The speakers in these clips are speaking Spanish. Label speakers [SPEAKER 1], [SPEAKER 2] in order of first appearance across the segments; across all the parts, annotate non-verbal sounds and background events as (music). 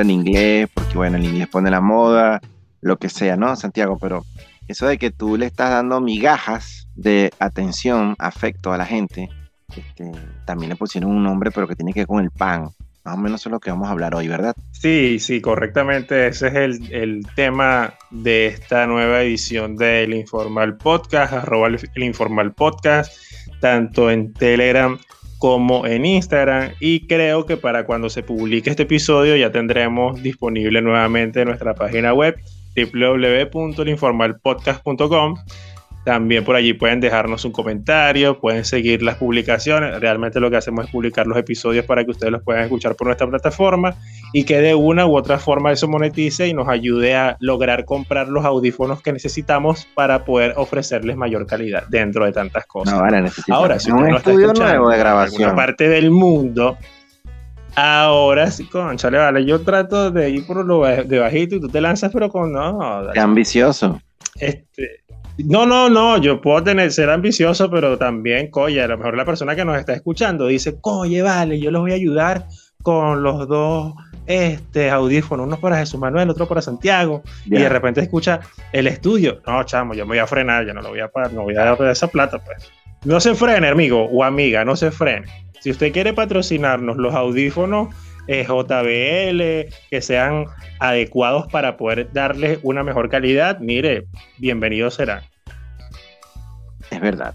[SPEAKER 1] en inglés, porque bueno, el inglés pone la moda, lo que sea, ¿no, Santiago? Pero eso de que tú le estás dando migajas de atención, afecto a la gente, este, también le pusieron un nombre, pero que tiene que ver con el pan. Más o menos es lo que vamos a hablar hoy, ¿verdad?
[SPEAKER 2] Sí, sí, correctamente. Ese es el, el tema de esta nueva edición del Informal Podcast, arroba el Informal Podcast, tanto en Telegram como en Instagram y creo que para cuando se publique este episodio ya tendremos disponible nuevamente nuestra página web www.informalpodcast.com también por allí pueden dejarnos un comentario, pueden seguir las publicaciones. Realmente lo que hacemos es publicar los episodios para que ustedes los puedan escuchar por nuestra plataforma y que de una u otra forma eso monetice y nos ayude a lograr comprar los audífonos que necesitamos para poder ofrecerles mayor calidad dentro de tantas cosas. Ahora, si usted
[SPEAKER 1] un
[SPEAKER 2] no está
[SPEAKER 1] estudio nuevo de
[SPEAKER 2] en
[SPEAKER 1] grabación.
[SPEAKER 2] alguna parte del mundo, ahora sí, conchale, vale, yo trato de ir por lo de bajito y tú te lanzas, pero con no,
[SPEAKER 1] Qué ambicioso.
[SPEAKER 2] este, no, no, no, yo puedo tener, ser ambicioso, pero también, coye, a lo mejor la persona que nos está escuchando dice, coye, vale, yo los voy a ayudar con los dos este, audífonos, uno para Jesús Manuel, otro para Santiago, y de repente escucha el estudio. No, chamo, yo me voy a frenar, yo no lo voy a pagar, no voy a dar esa plata, pues. No se frene, amigo o amiga, no se frene. Si usted quiere patrocinarnos los audífonos eh, JBL, que sean adecuados para poder darles una mejor calidad, mire, bienvenido será.
[SPEAKER 1] Es verdad.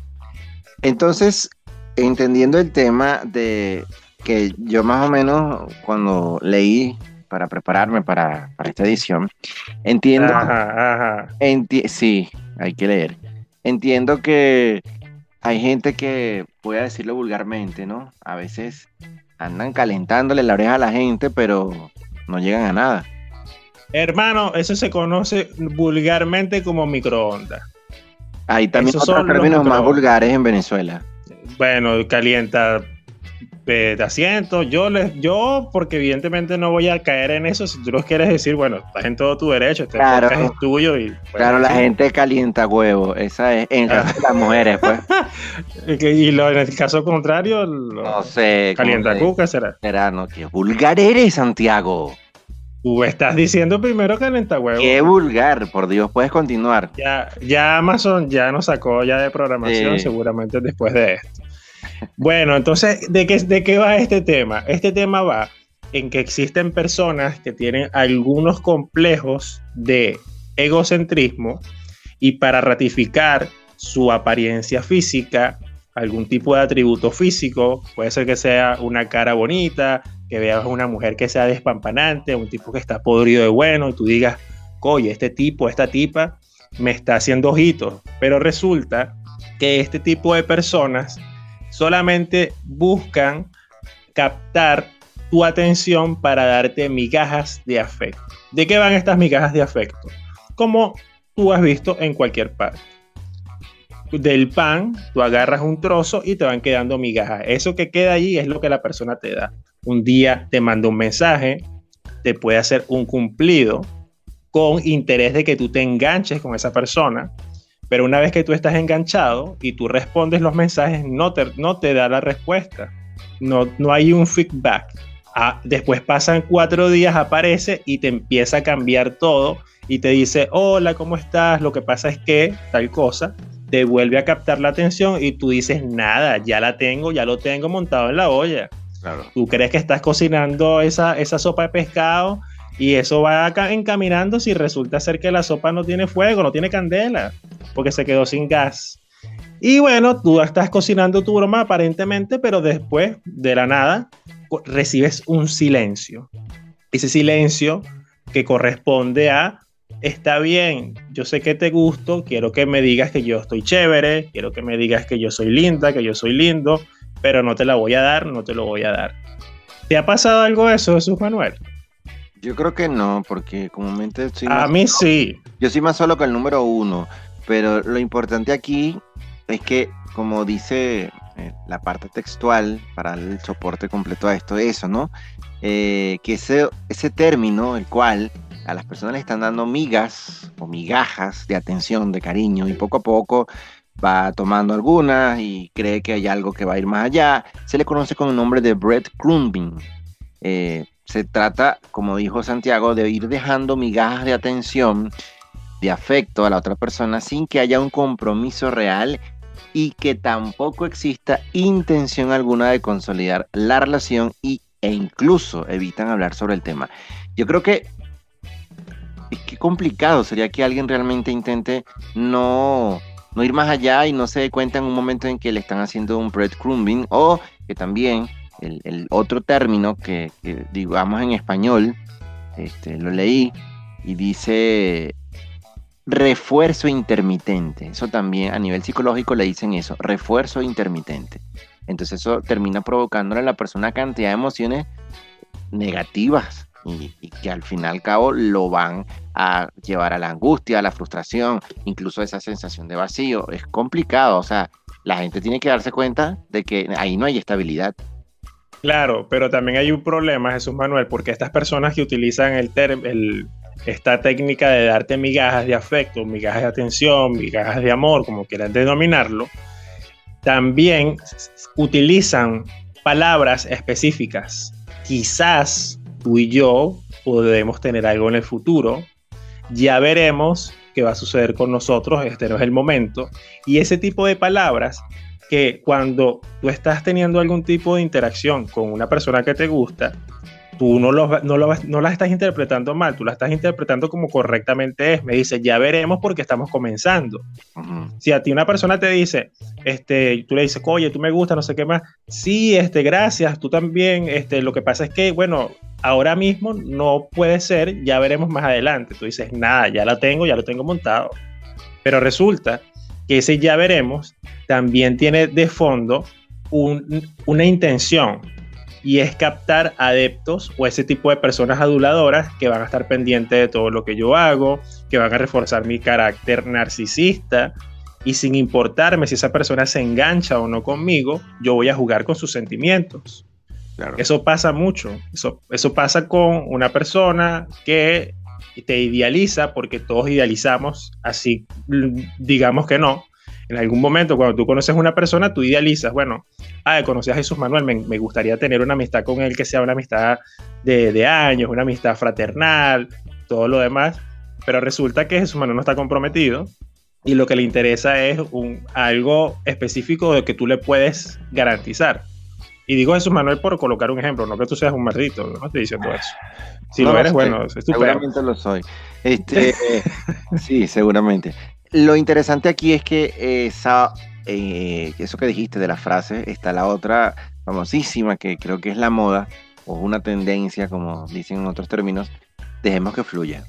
[SPEAKER 1] Entonces, entendiendo el tema de que yo más o menos cuando leí para prepararme para, para esta edición, entiendo,
[SPEAKER 2] Ajá, ajá.
[SPEAKER 1] enti- sí, hay que leer. Entiendo que hay gente que, voy a decirlo vulgarmente, ¿no? A veces andan calentándole la oreja a la gente, pero no llegan a nada.
[SPEAKER 2] Hermano, eso se conoce vulgarmente como microondas.
[SPEAKER 1] Hay también
[SPEAKER 2] Esos
[SPEAKER 1] otros
[SPEAKER 2] son los
[SPEAKER 1] términos más vulgares en Venezuela.
[SPEAKER 2] Bueno, calienta eh, de asiento. Yo, les, yo, porque evidentemente no voy a caer en eso. Si tú lo quieres decir, bueno, estás en todo tu derecho. Este
[SPEAKER 1] Claro.
[SPEAKER 2] es tuyo. Y, bueno,
[SPEAKER 1] Claro, la
[SPEAKER 2] sí.
[SPEAKER 1] gente calienta huevo. Esa es en
[SPEAKER 2] Ah.
[SPEAKER 1] las mujeres, pues. (laughs)
[SPEAKER 2] Y lo, en el caso contrario,
[SPEAKER 1] No sé.
[SPEAKER 2] calienta cuca será.
[SPEAKER 1] será, no, qué vulgar eres, Santiago.
[SPEAKER 2] Tú estás diciendo primero calienta huevo.
[SPEAKER 1] Qué vulgar, por Dios, puedes continuar.
[SPEAKER 2] Ya, ya Amazon ya nos sacó ya de programación,
[SPEAKER 1] Sí.
[SPEAKER 2] seguramente después de esto. Bueno, entonces, ¿de qué, ¿de qué va este tema? Este tema va en que existen personas que tienen algunos complejos de egocentrismo y para ratificar su apariencia física, algún tipo de atributo físico, puede ser que sea una cara bonita, que veas una mujer que sea despampanante, un tipo que está podrido de bueno, y tú digas, oye, este tipo, esta tipa me está haciendo ojitos, pero resulta que este tipo de personas solamente buscan captar tu atención para darte migajas de afecto. ¿De qué van estas migajas de afecto? Como tú has visto en cualquier parte. Del pan, tú agarras un trozo y te van quedando migajas. Eso que queda allí es lo que la persona te da. Un día te manda un mensaje, te puede hacer un cumplido con interés de que tú te enganches con esa persona, pero una vez que tú estás enganchado y tú respondes los mensajes, no te, no te da la respuesta. No, no hay un feedback. Ah, después pasan cuatro días, aparece y te empieza a cambiar todo y te dice, hola, ¿cómo estás? Lo que pasa es que tal cosa, te vuelve a captar la atención y tú dices, nada, ya la tengo, ya lo tengo montado en la olla. Tú crees que estás cocinando esa, esa sopa de pescado y eso va encaminando si resulta ser que la sopa no tiene fuego, no tiene candela, porque se quedó sin gas. Y bueno, tú estás cocinando tu broma aparentemente, pero después, de la nada, recibes un silencio. Ese silencio que corresponde a, está bien, yo sé que te gusto, quiero que me digas que yo estoy chévere, quiero que me digas que yo soy linda, que yo soy lindo, pero no te la voy a dar, no te lo voy a dar. ¿Te ha pasado algo de eso, Jesús Manuel?
[SPEAKER 1] Yo creo que no, porque comúnmente soy
[SPEAKER 2] A
[SPEAKER 1] más-
[SPEAKER 2] mí sí.
[SPEAKER 1] yo soy más solo con el número uno, pero lo importante aquí es que, como dice eh, la parte textual para el soporte completo a esto, eso, ¿no? Eh, que ese, ese término, el cual a las personas le están dando migas o migajas de atención, de cariño, y poco a poco va tomando algunas y cree que hay algo que va a ir más allá, se le conoce con el nombre de breadcrumbing. eh, se trata, como dijo Santiago, de ir dejando migajas de atención, de afecto a la otra persona sin que haya un compromiso real y que tampoco exista intención alguna de consolidar la relación y, e incluso evitan hablar sobre el tema. Yo creo que es que complicado sería que alguien realmente intente no, no ir más allá y no se dé cuenta en un momento en que le están haciendo un breadcrumbing o que también el, otro término que, digamos en español, este, lo leí y dice refuerzo intermitente. Eso también a nivel psicológico le dicen eso, refuerzo intermitente. Entonces eso termina provocándole a la persona cantidad de emociones negativas y, que al fin y al cabo lo van a llevar a la angustia, a la frustración, incluso esa sensación de vacío. Es complicado, o sea, la gente tiene que darse cuenta de que ahí no hay estabilidad.
[SPEAKER 2] Claro, pero también hay un problema, Jesús Manuel, porque estas personas que utilizan el, el esta técnica de darte migajas de afecto, migajas de atención, migajas de amor, como quieran denominarlo, también utilizan palabras específicas. Quizás tú y yo podemos tener algo en el futuro, ya veremos qué va a suceder con nosotros, este no es el momento. Y ese tipo de palabras que cuando tú estás teniendo algún tipo de interacción con una persona que te gusta, tú no, lo, no, lo, no la estás interpretando mal, tú la estás interpretando como correctamente es. Me dice, ya veremos porque estamos comenzando. Si a ti una persona te dice, este, tú le dices, oye, tú me gusta, no sé qué más, sí, este, gracias, tú también, este, lo que pasa es que, bueno, ahora mismo no puede ser, ya veremos más adelante. Tú dices, nada, ya la tengo, ya lo tengo montado. Pero resulta que ese ya veremos también tiene de fondo una intención y es captar adeptos o ese tipo de personas aduladoras que van a estar pendientes de todo lo que yo hago, que van a reforzar mi carácter narcisista. Y sin importarme si esa persona se engancha o no conmigo, yo voy a jugar con sus sentimientos. Eso pasa mucho, eso, eso pasa con una persona que te idealiza porque todos idealizamos, así digamos que no, en algún momento cuando tú conoces a una persona, tú idealizas, bueno, ah, conocí a Jesús Manuel, me, me, gustaría tener una amistad con él que sea una amistad de, de, años, una amistad fraternal, todo lo demás, pero resulta que Jesús Manuel no está comprometido y lo que le interesa es un, algo específico de que tú le puedes garantizar. Y digo Jesús Manuel por colocar un ejemplo, no que tú seas un maldito, no estoy diciendo eso. Si lo eres, bueno, es
[SPEAKER 1] Seguramente lo soy. Este, (laughs) sí, seguramente lo interesante aquí es que esa, eh, eso que dijiste de la frase, está la otra famosísima que creo que es la moda o una tendencia, como dicen en otros términos, dejemos que fluya.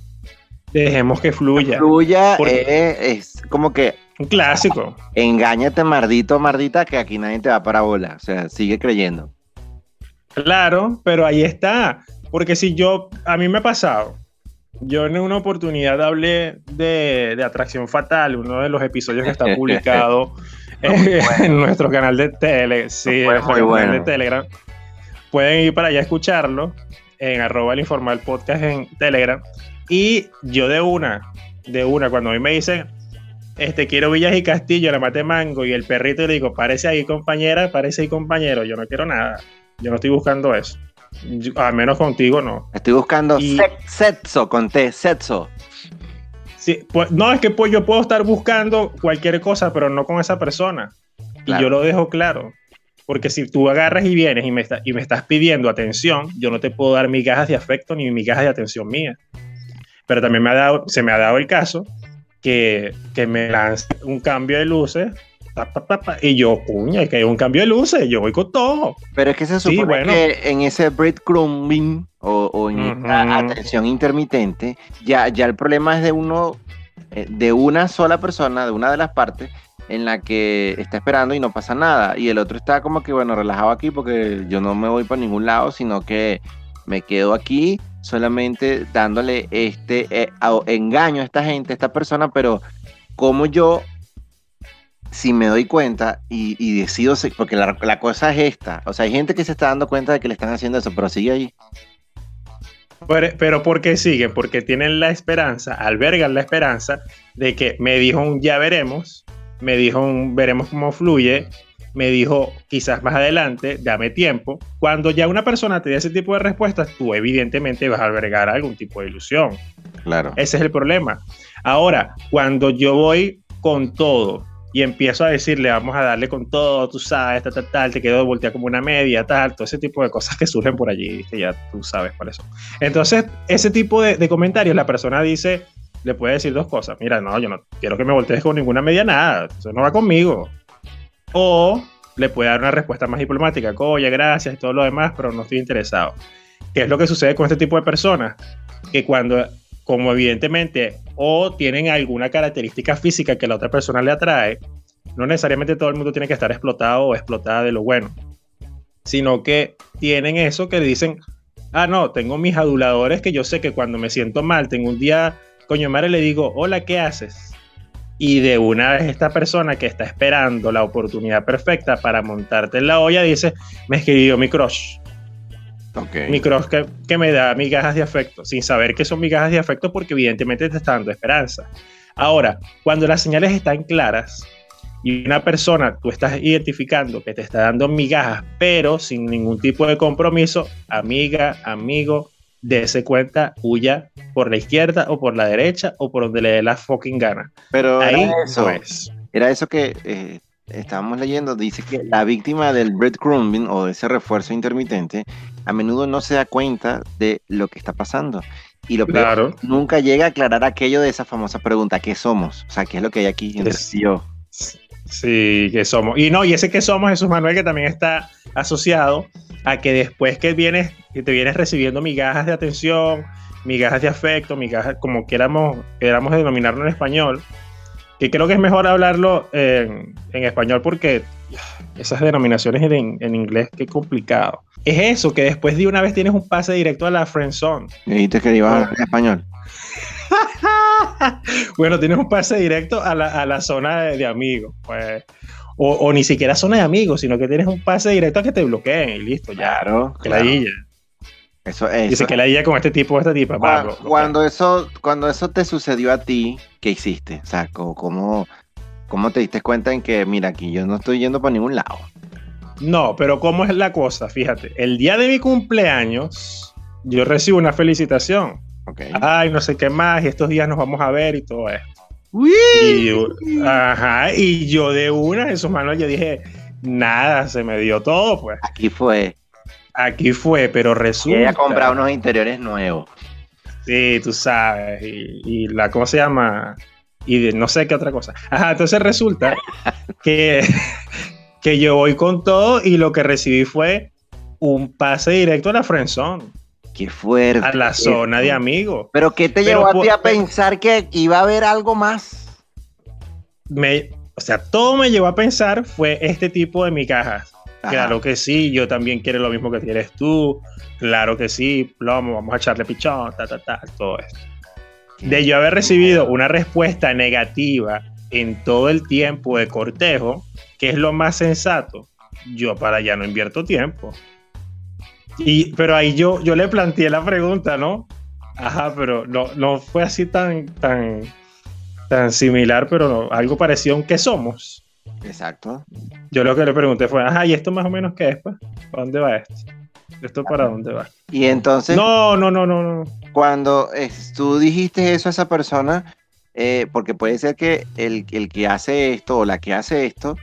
[SPEAKER 2] Dejemos que fluya.
[SPEAKER 1] fluya eh, es como que...
[SPEAKER 2] Un clásico.
[SPEAKER 1] Engáñate, mardito, mardita, que aquí nadie te va para bola. O sea, sigue creyendo.
[SPEAKER 2] Claro, pero ahí está. Porque si yo, a mí me ha pasado, yo en una oportunidad hablé de, Atracción Fatal, uno de los episodios que está publicado (laughs) en, nuestro canal de tele, sí, de Telegram. Pueden ir para allá a escucharlo en arroba el informal podcast en Telegram. Y yo de una, de una, cuando a mí me dicen, este, quiero Villas y Castillo, la mate mango y el perrito, le digo, parece ahí compañera, parece ahí compañero, yo no quiero nada, yo no estoy buscando eso al menos contigo no.
[SPEAKER 1] Estoy buscando sexo con T, sexo.
[SPEAKER 2] Sí, pues, no, es que pues, yo puedo estar buscando cualquier cosa, pero no con esa persona. Y yo lo dejo claro. Porque si tú agarras y vienes y me, y me estás pidiendo atención, yo no te puedo dar migajas de afecto ni migajas de atención mía. Pero también me ha dado, se me ha dado el caso que, que me lance un cambio de luces y yo, puña, que hay un cambio de luces, yo voy con todo.
[SPEAKER 1] Pero es que se supone que en ese breadcrumbing o, o en atención intermitente, ya, ya el problema es de uno, eh, de una sola persona, de una de las partes, en la que está esperando y no pasa nada. Y el otro está como que, bueno, relajado aquí porque yo no me voy para ningún lado, sino que me quedo aquí solamente dándole este eh, engaño a esta gente, a esta persona, pero como yo si me doy cuenta y, decido, porque la, cosa es esta, o sea, hay gente que se está dando cuenta de que le están haciendo eso, pero sigue ahí.
[SPEAKER 2] Pero, pero ¿por qué siguen? Porque tienen la esperanza, albergan la esperanza de que me dijo un ya veremos, me dijo un veremos cómo fluye, me dijo quizás más adelante, dame tiempo. Cuando ya una persona te da ese tipo de respuestas, tú evidentemente vas a albergar algún tipo de ilusión.
[SPEAKER 1] Claro.
[SPEAKER 2] Ese es el problema. Ahora, cuando yo voy con todo y empiezo a decirle, vamos a darle con todo, tú sabes, tal, tal, tal, te quedo de voltear como una media, tal, todo ese tipo de cosas que surgen por allí, ya tú sabes cuáles son. Entonces, ese tipo de, comentarios, la persona dice, le puede decir dos cosas. Mira, no, yo no quiero que me voltees con ninguna media nada, eso no va conmigo. O le puede dar una respuesta más diplomática, oye, gracias todo lo demás, pero no estoy interesado. ¿Qué es lo que sucede con este tipo de personas? Que cuando, como evidentemente, o tienen alguna característica física que la otra persona le atrae, no necesariamente todo el mundo tiene que estar explotado o explotada de lo bueno, sino que tienen eso que dicen, ah, no, tengo mis aduladores que yo sé que cuando me siento mal, tengo un día, coño madre, le digo, hola, ¿qué haces? Y de una vez esta persona que está esperando la oportunidad perfecta para montarte en la olla dice, me escribió mi crush.
[SPEAKER 1] Okay.
[SPEAKER 2] Mi crush que, que, me da migajas de afecto, sin saber que son migajas de afecto porque evidentemente te está dando esperanza. Ahora, cuando las señales están claras y una persona tú estás identificando que te está dando migajas, pero sin ningún tipo de compromiso, amiga, amigo, dése cuenta, huya por la izquierda o por la derecha o por donde le dé la fucking gana.
[SPEAKER 1] Pero
[SPEAKER 2] ahí
[SPEAKER 1] era eso,
[SPEAKER 2] no es.
[SPEAKER 1] era eso que eh, estábamos leyendo, dice que la víctima del breadcrumbing o de ese refuerzo intermitente a menudo no se da cuenta de lo que está pasando. Y lo peor,
[SPEAKER 2] Claro.
[SPEAKER 1] nunca llega a aclarar aquello de esa famosa pregunta, ¿qué somos? O sea, ¿qué es lo que hay aquí entre
[SPEAKER 2] Es-
[SPEAKER 1] yo?
[SPEAKER 2] Sí, que somos. Y no, y ese que somos, Jesús Manuel, que también está asociado a que después que vienes, que te vienes recibiendo migajas de atención, migajas de afecto, migajas, como queramos, queramos denominarlo en español, que creo que es mejor hablarlo en, en español porque esas denominaciones en, en inglés, qué complicado. Es eso, que después de una vez tienes un pase directo a la friend zone.
[SPEAKER 1] Me dijiste que ibas a hablar en español. (laughs)
[SPEAKER 2] bueno, tienes un pase directo a la, a la zona de, de amigos, pues. O, o ni siquiera zona de amigos, sino que tienes un pase directo a que te bloqueen y listo, ya.
[SPEAKER 1] Claro,
[SPEAKER 2] Que
[SPEAKER 1] claro.
[SPEAKER 2] la.
[SPEAKER 1] Eso, eso.
[SPEAKER 2] Dice que la illa con este tipo o esta tipa.
[SPEAKER 1] Cuando eso cuando eso te sucedió a ti, ¿qué hiciste? O sea, ¿cómo, cómo te diste cuenta en que, mira, aquí yo no estoy yendo para ningún lado?
[SPEAKER 2] No, pero ¿cómo es la cosa? Fíjate, el día de mi cumpleaños, yo recibo una felicitación. Ay, no sé qué más, y estos días nos vamos a ver y todo esto.
[SPEAKER 1] Uy.
[SPEAKER 2] Y, yo- ajá, y yo de una, en sus manos, yo dije, nada, se me dio todo, pues.
[SPEAKER 1] Aquí fue.
[SPEAKER 2] Aquí fue, pero
[SPEAKER 1] Y
[SPEAKER 2] resulta.
[SPEAKER 1] ella comprado unos interiores nuevos.
[SPEAKER 2] Sí, tú sabes. Y, y la, ¿cómo se llama? Y de no sé qué otra cosa. Ajá, entonces resulta (laughs) que, que yo voy con todo y lo que recibí fue un pase directo a la friendzone,
[SPEAKER 1] Qué fuerte.
[SPEAKER 2] a la zona de amigos.
[SPEAKER 1] Pero ¿qué te
[SPEAKER 2] Pero
[SPEAKER 1] llevó a ti a pensar que iba a haber algo más?
[SPEAKER 2] Me, o sea, todo me llevó a pensar fue este tipo de migajas.
[SPEAKER 1] Ajá.
[SPEAKER 2] Claro que sí, yo también quiero lo mismo que quieres tú. Claro que sí, plomo, vamos a echarle pichón, ta, ta, ta, todo esto. de yo haber recibido una respuesta negativa en todo el tiempo de cortejo, que es lo más sensato, yo para allá no invierto tiempo. Y, pero ahí yo, yo le planteé la pregunta, ¿no? Ajá, pero no, no fue así tan, tan, tan similar, pero no, algo parecido a un qué somos.
[SPEAKER 1] Exacto.
[SPEAKER 2] Yo lo que le pregunté fue, ajá, ¿y esto más o menos qué es? pues? ¿Para dónde va esto? ¿Esto para dónde va?
[SPEAKER 1] Y entonces,
[SPEAKER 2] No, no, no, no, no.
[SPEAKER 1] cuando eh, tú dijiste eso a esa persona, eh, porque puede ser que el, el que hace esto o la que hace esto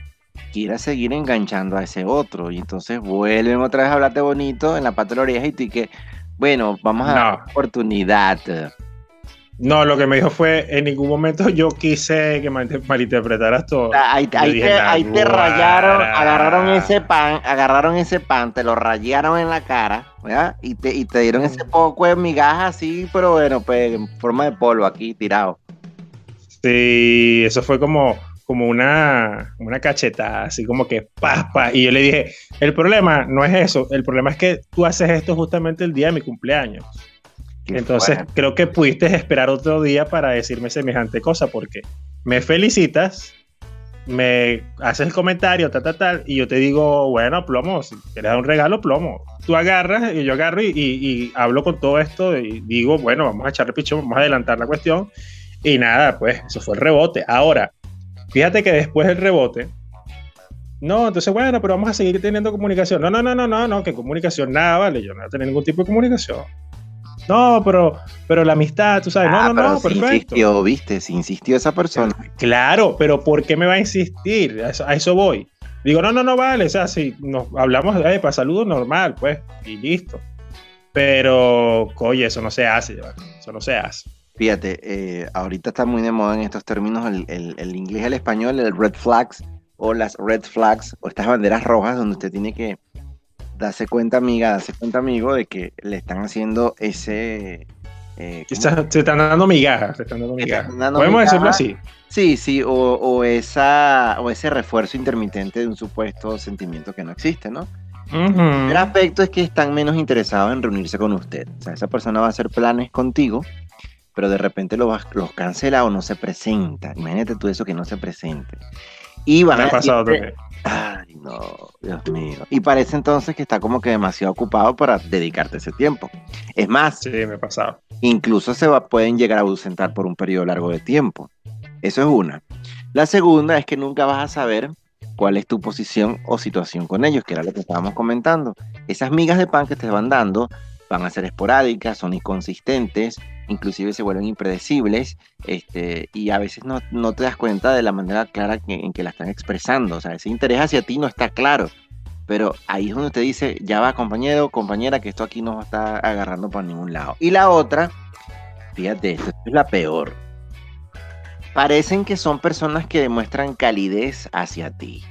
[SPEAKER 1] quiera seguir enganchando a ese otro. Y entonces vuelven otra vez a hablarte bonito en la pata de la oreja y tú que, bueno, vamos a dar
[SPEAKER 2] No.
[SPEAKER 1] una oportunidad.
[SPEAKER 2] No, lo que me dijo fue, en ningún momento yo quise que mal- malinterpretaras todo.
[SPEAKER 1] Sea, ahí,
[SPEAKER 2] Yo
[SPEAKER 1] ahí
[SPEAKER 2] dije,
[SPEAKER 1] te, ahí te rayaron, agarraron ese pan, agarraron ese pan, te lo rayaron en la cara, ¿verdad? Y te, y te dieron
[SPEAKER 2] Mm.
[SPEAKER 1] ese poco de migajas así, pero bueno, pues en forma de polvo aquí tirado.
[SPEAKER 2] Sí, eso fue como, como una, una cachetada, así como que pa, pa. Y yo le dije, el problema no es eso, el problema es que tú haces esto justamente el día de mi cumpleaños.
[SPEAKER 1] Qué
[SPEAKER 2] Entonces creo que pudiste esperar otro día para decirme semejante cosa, porque me felicitas, me haces el comentario, tal, tal, tal, y yo te digo, bueno, plomo, si quieres dar un regalo, plomo. Tú agarras y yo agarro y, y- y hablo con todo esto y digo, bueno, vamos a echarle pichón, vamos a adelantar la cuestión. Y nada, pues eso fue el rebote. Ahora, fíjate que después del rebote, No, entonces, bueno, pero vamos a seguir teniendo comunicación. No, no, no, no, no, no, que comunicación, nada, vale, yo no voy a tener ningún tipo de comunicación. No, pero, pero la amistad, tú sabes, no,
[SPEAKER 1] Ah,
[SPEAKER 2] no,
[SPEAKER 1] pero
[SPEAKER 2] no,
[SPEAKER 1] si
[SPEAKER 2] perfecto.
[SPEAKER 1] insistió, viste, si insistió esa persona.
[SPEAKER 2] Claro, pero ¿por qué me va a insistir? A eso, a eso voy. Digo, no, no, no vale, o sea, si nos hablamos de para saludo normal, pues, y listo. Pero, oye, eso no se hace, ¿vale? eso no se hace.
[SPEAKER 1] Fíjate, eh, ahorita está muy de moda en estos términos el, el- el inglés y el español, el red flags o las red flags o estas banderas rojas donde usted tiene que darse cuenta, amiga, darse cuenta, amigo, de que le están haciendo ese... eh,
[SPEAKER 2] Se están- se están dando migajas, se están dando migajas.
[SPEAKER 1] están dando
[SPEAKER 2] Podemos decirlo así.
[SPEAKER 1] Sí, sí, o, o esa, o ese refuerzo intermitente de un supuesto sentimiento que no existe, ¿no?
[SPEAKER 2] Ujú.
[SPEAKER 1] El aspecto es que están menos interesados en reunirse con usted. O sea, esa persona va a hacer planes contigo, pero de repente lo vas- los cancela o no se presenta. Imagínate tú eso que no se presente. Y van
[SPEAKER 2] Me ha pasado también.
[SPEAKER 1] Ay, no, Dios mío. Y parece entonces que está como que demasiado ocupado para dedicarte ese tiempo. Es más,
[SPEAKER 2] Sí, me ha pasado.
[SPEAKER 1] incluso se va, pueden llegar a ausentar por un periodo largo de tiempo. Eso es una. La segunda es que nunca vas a saber cuál es tu posición o situación con ellos, que era lo que estábamos comentando. Esas migas de pan que te van dando van a ser esporádicas, son inconsistentes, inclusive se vuelven impredecibles, este, y a veces no, no te das cuenta de la manera clara que- en que la están expresando. O sea, ese interés hacia ti no está claro. Pero ahí es donde te dice, ya va compañero, compañera, que esto aquí no está agarrando por ningún lado. Y la otra, fíjate, esto es la peor. Parecen que son personas que demuestran calidez hacia ti.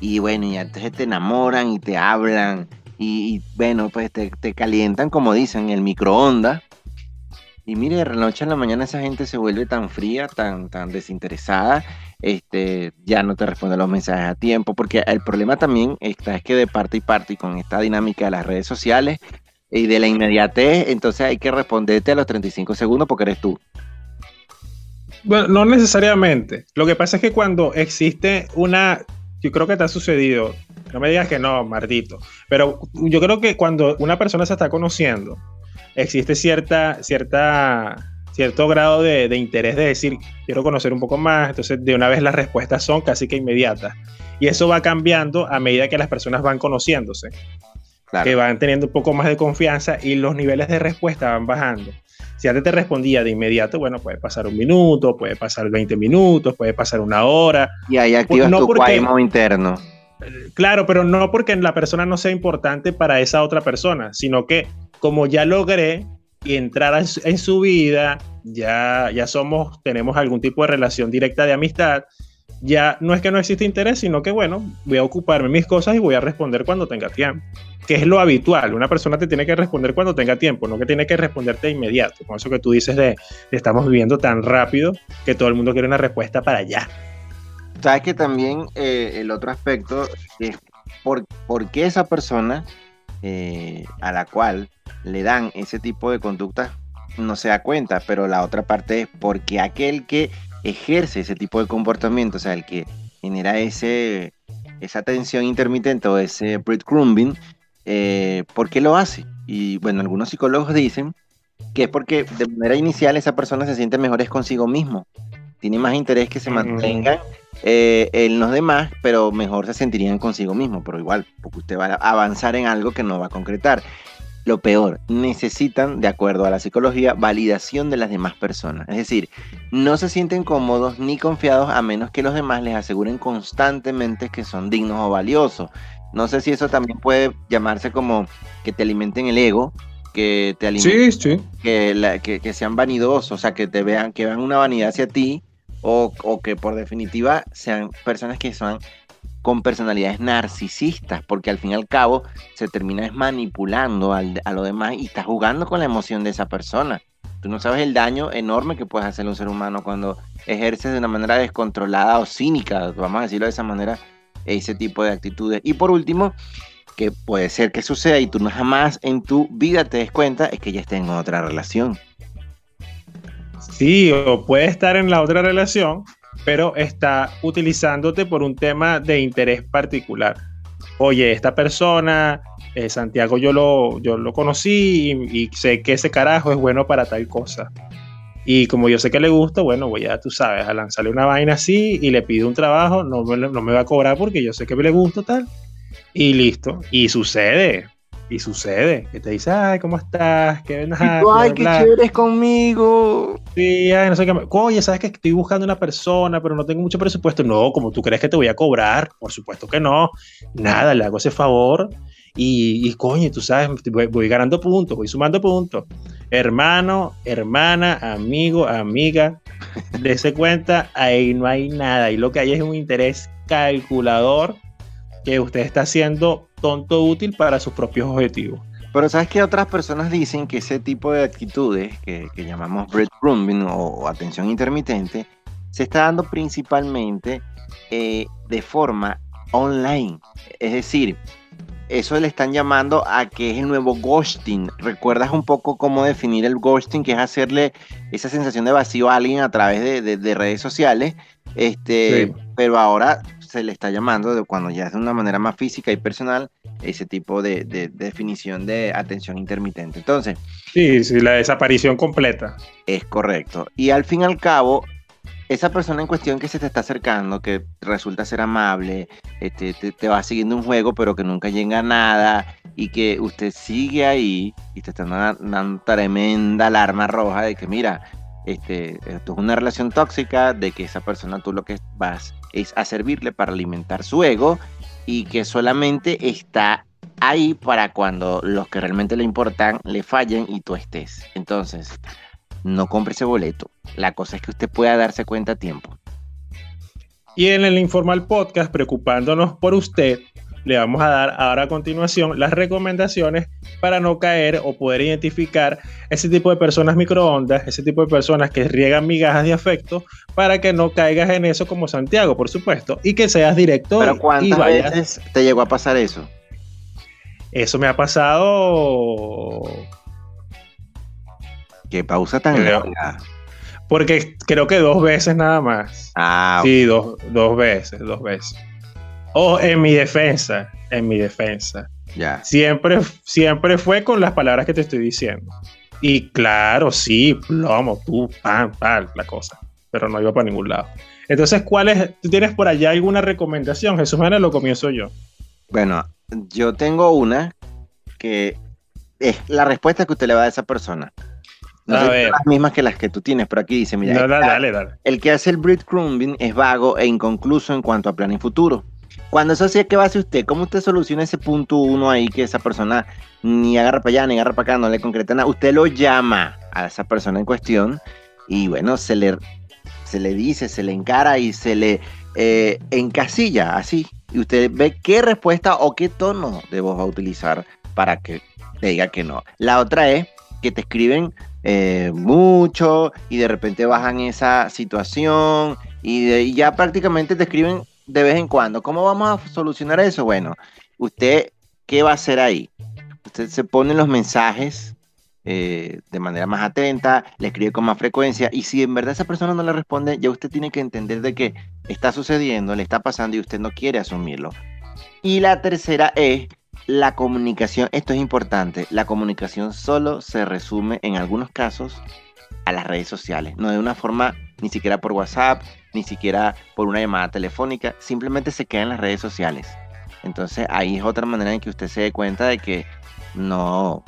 [SPEAKER 1] Y bueno, y entonces te enamoran y te hablan. Y, y, bueno, pues te, te calientan, como dicen, el microondas. Y mire, de la noche a la mañana esa gente se vuelve tan fría, tan, tan desinteresada, este, ya no te responde los mensajes a tiempo, porque el problema también está es que de parte y parte y con esta dinámica de las redes sociales y de la inmediatez, entonces hay que responderte a los 35 segundos porque eres tú.
[SPEAKER 2] Bueno, no necesariamente. Lo que pasa es que cuando existe una, yo creo que te ha sucedido, no me digas que no, maldito, pero yo creo que cuando una persona se está conociendo, existe cierta, cierta, cierto grado de, de interés de decir, quiero conocer un poco más, entonces de una vez las respuestas son casi que inmediatas. Y eso va cambiando a medida que las personas van conociéndose,
[SPEAKER 1] Claro.
[SPEAKER 2] que van teniendo un poco más de confianza y los niveles de respuesta van bajando. Si antes te respondía de inmediato, bueno, puede pasar un minuto, puede pasar 20 minutos, puede pasar una hora.
[SPEAKER 1] Y ahí activas
[SPEAKER 2] no
[SPEAKER 1] tu
[SPEAKER 2] porque-
[SPEAKER 1] interno.
[SPEAKER 2] Claro, pero no porque la persona no sea importante para esa otra persona, sino que como ya logré entrar en su, vida, ya, ya somos, tenemos algún tipo de relación directa de amistad, ya no es que no existe interés, sino que bueno, voy a ocuparme mis cosas y voy a responder cuando tenga tiempo, que es lo habitual. Una persona te tiene que responder cuando tenga tiempo, no que tiene que responderte de inmediato. Con eso que tú dices de, de estamos viviendo tan rápido que todo el mundo quiere una respuesta para allá.
[SPEAKER 1] Sabes que también eh, el otro aspecto es por, por qué esa persona eh, a la cual le dan ese tipo de conductas no se da cuenta, pero la otra parte es porque aquel que ejerce ese tipo de comportamiento, o sea, el que genera ese, esa tensión intermitente o ese breadcrumbing, eh, ¿por qué lo hace? Y bueno, algunos psicólogos dicen que es porque de manera inicial esa persona se siente mejor es consigo mismo, tiene más interés que se mantengan eh, en los demás, pero mejor se sentirían consigo mismo, pero igual, porque usted va a avanzar en algo que no va a concretar. Lo peor, necesitan, de acuerdo a la psicología, validación de las demás personas. Es decir, no se sienten cómodos ni confiados a menos que los demás les aseguren constantemente que son dignos o valiosos. No sé si eso también puede llamarse como que te alimenten el ego, que te alimenten
[SPEAKER 2] sí.
[SPEAKER 1] que, la- que, que sean vanidosos, o sea, que te vean, que vean una vanidad hacia ti, o, que por definitiva sean personas que son con personalidades narcisistas, porque al fin y al cabo se termina manipulando al- a lo demás y estás jugando con la emoción de esa persona. Tú no sabes el daño enorme que puedes hacerle a un ser humano cuando ejerces de una manera descontrolada o cínica, vamos a decirlo de esa manera, ese tipo de actitudes. Y por último, que puede ser que suceda y tú no jamás en tu vida te des cuenta, es que ya esté en otra relación.
[SPEAKER 2] Sí, o puede estar en la otra relación, pero está utilizándote por un tema de interés particular. Oye, esta persona, eh, Santiago, yo lo, yo lo conocí y, sé que ese carajo es bueno para tal cosa. Y como yo sé que le gusta, bueno, voy a, tú sabes, a lanzarle una vaina así y le pido un trabajo, no me, no me va a cobrar porque yo sé que le gusta tal. Y listo. Y sucede, y sucede, que te dice, ay, ¿cómo estás? ¿Qué ven
[SPEAKER 1] Ay, qué chévere es conmigo.
[SPEAKER 2] Sí, ay, no sé qué. Oye, ¿sabes que estoy buscando una persona, pero no tengo mucho presupuesto? No, como tú crees que te voy a cobrar, por supuesto que no. Nada, le hago ese favor. Y, y coño, tú sabes, voy, ganando puntos, voy sumando puntos. Hermano, hermana, amigo, amiga, (laughs) dése cuenta, ahí no hay nada. Y lo que hay es un interés calculador que usted está haciendo tonto útil para sus propios objetivos.
[SPEAKER 1] Pero sabes que otras personas dicen que ese tipo de actitudes que, que llamamos breadcrumbing o atención intermitente se está dando principalmente eh, de forma online. Es decir, eso le están llamando a que es el nuevo ghosting. ¿Recuerdas un poco cómo definir el ghosting? Que es hacerle esa sensación de vacío a alguien a través de, de, redes sociales. Este, Pero ahora se le está llamando, de cuando ya es de una manera más física y personal, ese tipo de, definición de atención intermitente. Entonces.
[SPEAKER 2] Sí, sí, la desaparición completa.
[SPEAKER 1] Es correcto. Y al fin y al cabo, esa persona en cuestión que se te está acercando, que resulta ser amable, este, te, va siguiendo un juego, pero que nunca llega a nada, y que usted sigue ahí y te está dando tremenda alarma roja de que, mira, este, esto es una relación tóxica, de que esa persona tú lo que vas es a servirle para alimentar su ego y que solamente está ahí para cuando los que realmente le importan le fallen y tú estés. Entonces, no compre ese boleto. La cosa es que usted pueda darse cuenta a tiempo.
[SPEAKER 2] Y en el Informal Podcast, preocupándonos por usted, le vamos a dar ahora a continuación las recomendaciones para no caer o poder identificar ese tipo de personas microondas, ese tipo de personas que riegan migajas de afecto, para que no caigas en eso como Santiago, por supuesto, y que seas directo.
[SPEAKER 1] Pero ¿cuántas veces te llegó a pasar eso?
[SPEAKER 2] Eso me ha pasado.
[SPEAKER 1] ¿Qué pausa tan larga?
[SPEAKER 2] Porque creo que dos veces nada más.
[SPEAKER 1] Ah,
[SPEAKER 2] sí, dos, dos veces, dos veces. O en mi defensa, en mi defensa.
[SPEAKER 1] Ya.
[SPEAKER 2] Siempre, siempre fue con las palabras que te estoy diciendo. Y claro, sí, plomo, tú, pam, pam, la cosa. Pero no iba para ningún lado. Entonces, ¿cuál es? ¿Tú tienes por allá alguna recomendación? Jesús Manuel, lo comienzo yo.
[SPEAKER 1] Bueno, yo tengo una que es la respuesta que usted le va a esa persona. No a las mismas que las que tú tienes, pero aquí dice, mira,
[SPEAKER 2] dale, dale.
[SPEAKER 1] el que hace el breadcrumbing es vago e inconcluso en cuanto a plan y futuro. Cuando eso sí, ¿qué va a hacer usted? ¿Cómo usted soluciona ese punto uno ahí que esa persona ni agarra para allá, ni agarra para acá, no le concreta nada? Usted lo llama a esa persona en cuestión y bueno, se le, se le dice, se le encara y se le eh, encasilla así. Y usted ve qué respuesta o qué tono de voz va a utilizar para que te diga que no. La otra es que te escriben eh, mucho y de repente bajan esa situación y, y ya prácticamente te escriben de vez en cuando. ¿Cómo vamos a solucionar eso? Bueno, usted, ¿qué va a hacer ahí? Usted se pone los mensajes eh, de manera más atenta, le escribe con más frecuencia y si en verdad esa persona no le responde, ya usted tiene que entender de que está sucediendo, le está pasando y usted no quiere asumirlo. Y la tercera es la comunicación. Esto es importante. La comunicación solo se resume en algunos casos a las redes sociales, no de una forma ni siquiera por WhatsApp, ni siquiera por una llamada telefónica, simplemente se queda en las redes sociales. Entonces ahí es otra manera en que usted se dé cuenta de que no,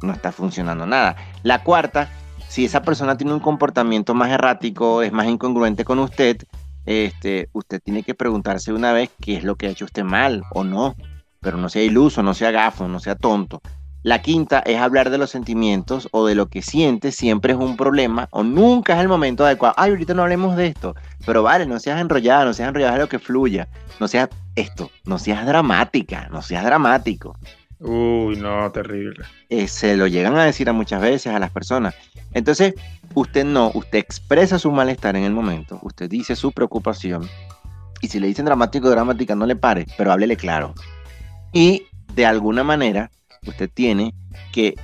[SPEAKER 1] no está funcionando nada. La cuarta, si esa persona tiene un comportamiento más errático, es más incongruente con usted, este, usted tiene que preguntarse una vez qué es lo que ha hecho usted mal o no. Pero no sea iluso, no sea gafo, no sea tonto. La quinta es hablar de los sentimientos o de lo que sientes, siempre es un problema o nunca es el momento adecuado. Ay, ahorita no hablemos de esto, pero vale, no seas enrollada, no seas enrollada de lo que fluya, no seas esto, no seas dramática, no seas dramático.
[SPEAKER 2] Uy, no, terrible.
[SPEAKER 1] Eh, se lo llegan a decir a muchas veces a las personas. Entonces, usted no, usted expresa su malestar en el momento, usted dice su preocupación y si le dicen dramático o dramática, no le pare, pero háblele claro. Y de alguna manera usted tiene que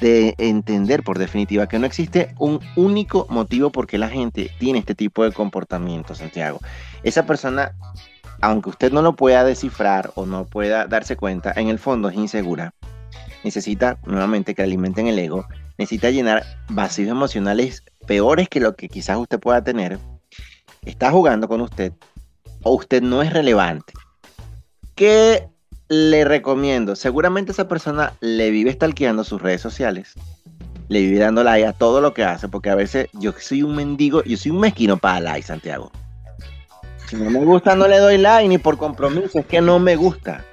[SPEAKER 1] de entender por definitiva que no existe un único motivo por qué la gente tiene este tipo de comportamiento, Santiago. Esa persona, aunque usted no lo pueda descifrar o no pueda darse cuenta, en el fondo es insegura. Necesita nuevamente que alimenten el ego, necesita llenar vacíos emocionales peor es que lo que quizás usted pueda tener, está jugando con usted o usted no es relevante. ¿Qué le recomiendo? Seguramente esa persona le vive stalkeando sus redes sociales, le vive dando like a todo lo que hace, porque a veces yo soy un mendigo, yo soy un mezquino para like, Santiago. Si no me gusta, no le doy like ni por compromiso, es que no me gusta.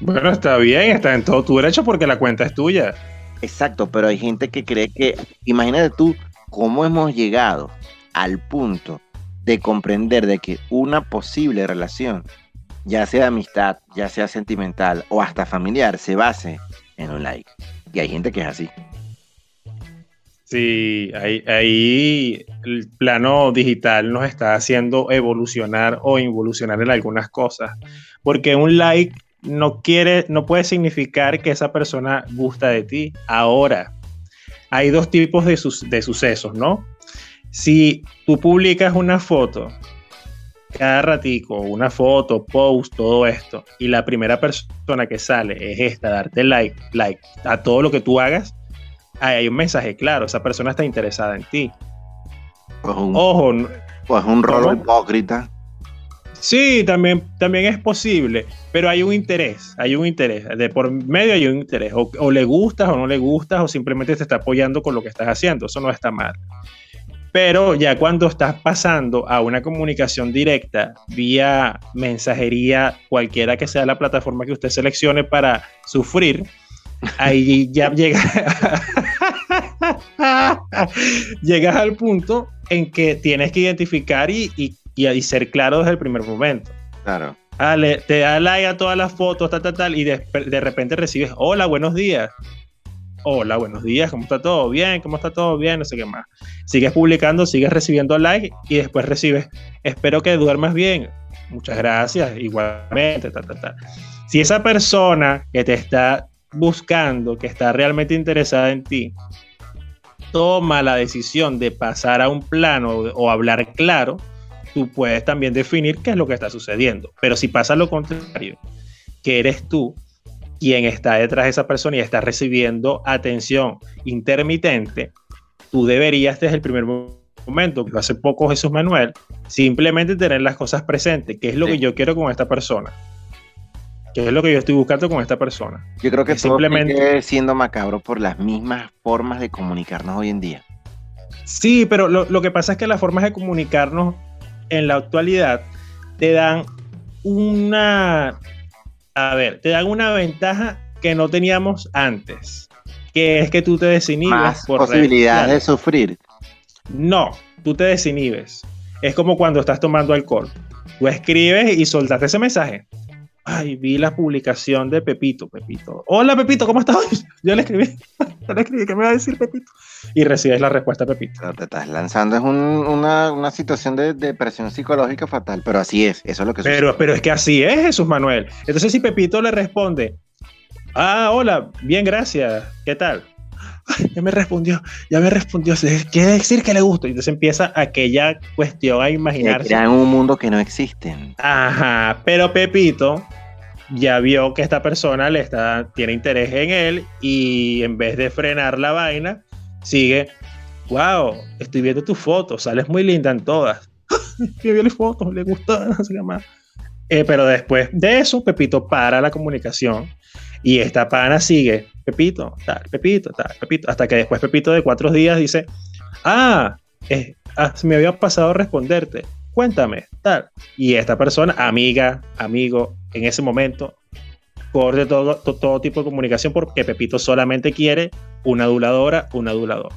[SPEAKER 2] Bueno, está bien, está en todo tu derecho porque la cuenta es tuya.
[SPEAKER 1] Exacto, pero hay gente que cree que, imagínate tú cómo hemos llegado al punto de comprender de que una posible relación, ya sea amistad, ya sea sentimental o hasta familiar, se base en un like. Y hay gente que es así.
[SPEAKER 2] Sí, ahí, el plano digital nos está haciendo evolucionar o involucionar en algunas cosas. Porque un like no quiere, no puede significar que esa persona gusta de ti. Ahora, hay dos tipos de, de sucesos, ¿no? Si tú publicas una foto cada ratico, una foto, post, todo esto, y la primera persona que sale es esta, darte like, like a todo lo que tú hagas, ahí hay un mensaje claro, esa persona está interesada en ti.
[SPEAKER 1] Pues un, Ojo, pues un rol hipócrita.
[SPEAKER 2] Sí, también, también es posible, pero hay un interés, hay un interés, de por medio hay un interés, o, o, le gustas o no le gustas, o simplemente te está apoyando con lo que estás haciendo, eso no está mal. Pero ya cuando estás pasando a una comunicación directa vía mensajería, cualquiera que sea la plataforma que usted seleccione para sufrir, ahí ya (laughs) llega, llegas al punto en que tienes que identificar y, y, ser claro desde el primer momento.
[SPEAKER 1] Claro.
[SPEAKER 2] te da like a todas las fotos, tal, tal, tal, y de, de repente recibes, hola, buenos días hola, buenos días, ¿cómo está todo? Bien, ¿cómo está todo? Bien, no sé qué más. Sigues publicando, sigues recibiendo like y después recibes, espero que duermas bien. Muchas gracias, igualmente, tal, tal, tal. Si esa persona que te está buscando, que está realmente interesada en ti, toma la decisión de pasar a un plano o hablar claro, tú puedes también definir qué es lo que está sucediendo. Pero si pasa lo contrario, que eres tú quien está detrás de esa persona y está recibiendo atención intermitente, tú deberías desde el primer momento, que hace poco Jesús Manuel, simplemente tener las cosas presentes, qué es lo que yo quiero con esta persona. ¿Qué es lo que yo estoy buscando con esta persona?
[SPEAKER 1] Yo creo que simplemente siendo macabro por las mismas formas de comunicarnos hoy en día.
[SPEAKER 2] Sí, pero lo, lo que pasa es que las formas de comunicarnos en la actualidad te dan una a ver, te dan una ventaja que no teníamos antes, que es que tú te desinhibes
[SPEAKER 1] Más por posibilidad de sufrir.
[SPEAKER 2] No, tú te desinhibes. Es como cuando estás tomando alcohol. Tú escribes y soltaste ese mensaje. Ay, vi la publicación de Pepito, Pepito. Hola, Pepito, ¿cómo estás? (laughs) Yo le escribí. Yo le escribí, ¿qué me va a decir Pepito? Y recibes la respuesta, Pepito.
[SPEAKER 1] te estás lanzando, es una, una, situación de, de, presión psicológica fatal, pero así es, eso es lo que
[SPEAKER 2] pero, sucede. Pero es que así es, Jesús Manuel. Entonces, si Pepito le responde, ah, hola, bien, gracias, ¿qué tal? ya me respondió, ya me respondió, quiere decir que le gusta. Y entonces empieza aquella cuestión a imaginarse.
[SPEAKER 1] en un mundo que no existen.
[SPEAKER 2] Ajá, pero Pepito ya vio que esta persona le está, tiene interés en él y en vez de frenar la vaina, sigue, wow, estoy viendo tus fotos, sales muy linda en todas. (laughs) Escribió las fotos, le gusta, (laughs) no sé qué más. Eh, pero después de eso, Pepito para la comunicación y esta pana sigue, Pepito, tal, Pepito, tal, Pepito, hasta que después Pepito de cuatro días dice, ah, eh, ah me había pasado a responderte, cuéntame, tal. Y esta persona, amiga, amigo, en ese momento, corte todo, todo tipo de comunicación porque Pepito solamente quiere una aduladora, un adulador.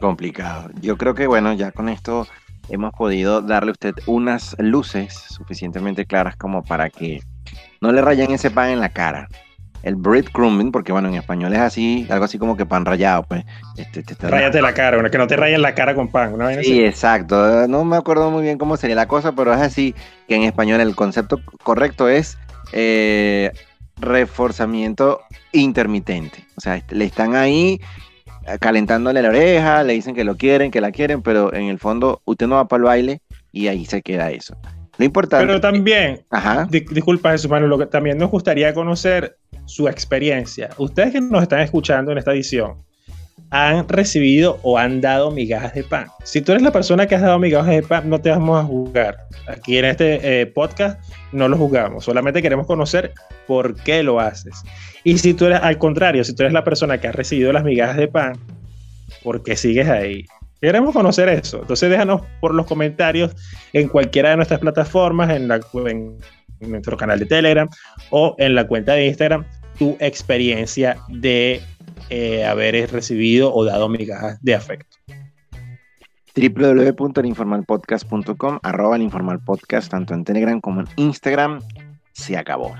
[SPEAKER 1] Complicado. Yo creo que, bueno, ya con esto hemos podido darle a usted unas luces suficientemente claras como para que no le rayen ese pan en la cara. El breadcrumbing, porque bueno, en español es así, algo así como que pan rayado, pues.
[SPEAKER 2] Este, Ráyate la cara, que no te rayen la cara con pan.
[SPEAKER 1] sí, exacto. No me acuerdo muy bien cómo sería la cosa, pero es así que en español el concepto correcto es eh, reforzamiento intermitente. O sea, le están ahí eh, calentándole la oreja, le dicen que lo quieren, que la quieren, pero en el fondo usted no va para el baile y ahí se queda eso. Lo importante.
[SPEAKER 2] Pero también, Ajá. disculpa Jesús Manuel, lo que también nos gustaría conocer su experiencia. Ustedes que nos están escuchando en esta edición, han recibido o han dado migajas de pan. Si tú eres la persona que has dado migajas de pan, no te vamos a juzgar. Aquí en este eh, podcast no lo juzgamos, solamente queremos conocer por qué lo haces. Y si tú eres al contrario, si tú eres la persona que ha recibido las migajas de pan, ¿por qué sigues ahí? Queremos conocer eso. Entonces déjanos por los comentarios en cualquiera de nuestras plataformas, en, la, en nuestro canal de Telegram o en la cuenta de Instagram, tu experiencia de eh, haber recibido o dado migajas de afecto.
[SPEAKER 1] www.informalpodcast.com arroba el informal podcast tanto en Telegram como en Instagram. Se acabó